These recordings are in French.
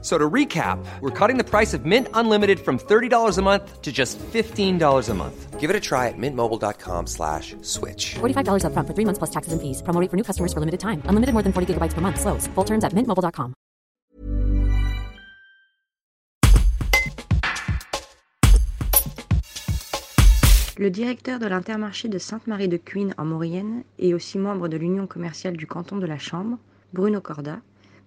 So to recap, we're cutting the price of Mint Unlimited from $30 a month to just $15 a month. Give it a try at mintmobile.com slash switch. $45 upfront for three months plus taxes and fees. Promo rate for new customers for limited time. Unlimited more than 40 gigabytes per month. Slows. Full terms at mintmobile.com. Le directeur de l'Intermarché de Sainte-Marie de Cuine en Maurienne et aussi membre de l'Union commerciale du canton de la Chambre, Bruno Corda,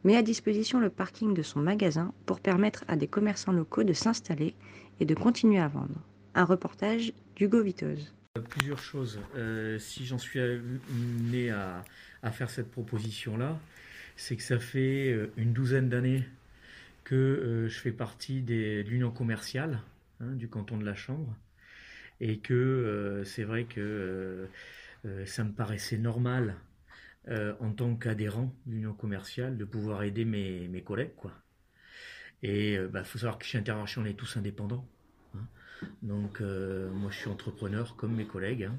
met à disposition le parking de son magasin pour permettre à des commerçants locaux de s'installer et de continuer à vendre. Un reportage d'Hugo Vitoz. Plusieurs choses. Euh, si j'en suis amené à, faire cette proposition-là, c'est que ça fait euh, une douzaine d'années que euh, je fais partie de l'union commerciale hein, du canton de la Chambre et que c'est vrai que ça me paraissait normal en tant qu'adhérent de l'union commerciale de pouvoir aider mes, collègues. Quoi. Et il bah, faut savoir que chez Intermarché, on est tous indépendants. Hein. Donc euh, moi je suis entrepreneur comme mes collègues. Hein.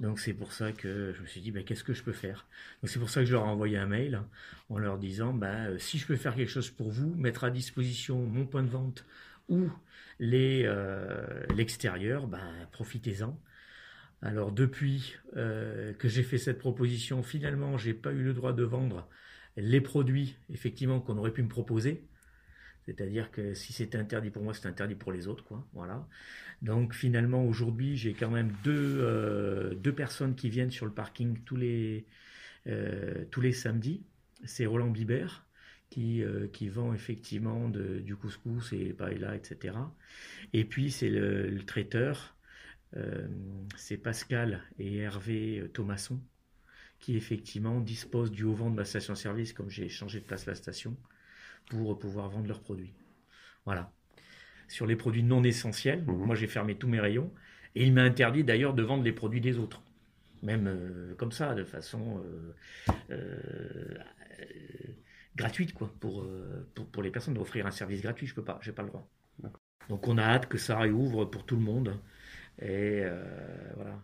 Donc c'est pour ça que je me suis dit bah, qu'est-ce que je peux faire? Donc c'est pour ça que je leur ai envoyé un mail hein, en leur disant bah, si je peux faire quelque chose pour vous, mettre à disposition mon point de vente ou euh, l'extérieur, ben, profitez-en. Alors depuis euh, que j'ai fait cette proposition, finalement, j'ai pas eu le droit de vendre les produits effectivement qu'on aurait pu me proposer. C'est-à-dire que si c'était interdit pour moi, c'est interdit pour les autres, quoi. Voilà. Donc finalement, aujourd'hui, j'ai quand même deux, euh, deux personnes qui viennent sur le parking tous les, euh, tous les samedis. C'est Roland Bibert, qui, qui vend effectivement du couscous et paella, etc. Et puis c'est le, traiteur, c'est Pascal et Hervé Thomasson, qui effectivement disposent du haut-vent de ma station-service, comme j'ai changé de place la station, pour pouvoir vendre leurs produits. Voilà. Sur les produits non essentiels, mmh. moi j'ai fermé tous mes rayons, et il m'a interdit d'ailleurs de vendre les produits des autres. Même euh, comme ça, de façon euh, euh, gratuite quoi, pour, pour, pour, les personnes, d'offrir un service gratuit, je peux pas, j'ai pas le droit. Donc on a hâte que ça réouvre pour tout le monde. Et euh, voilà.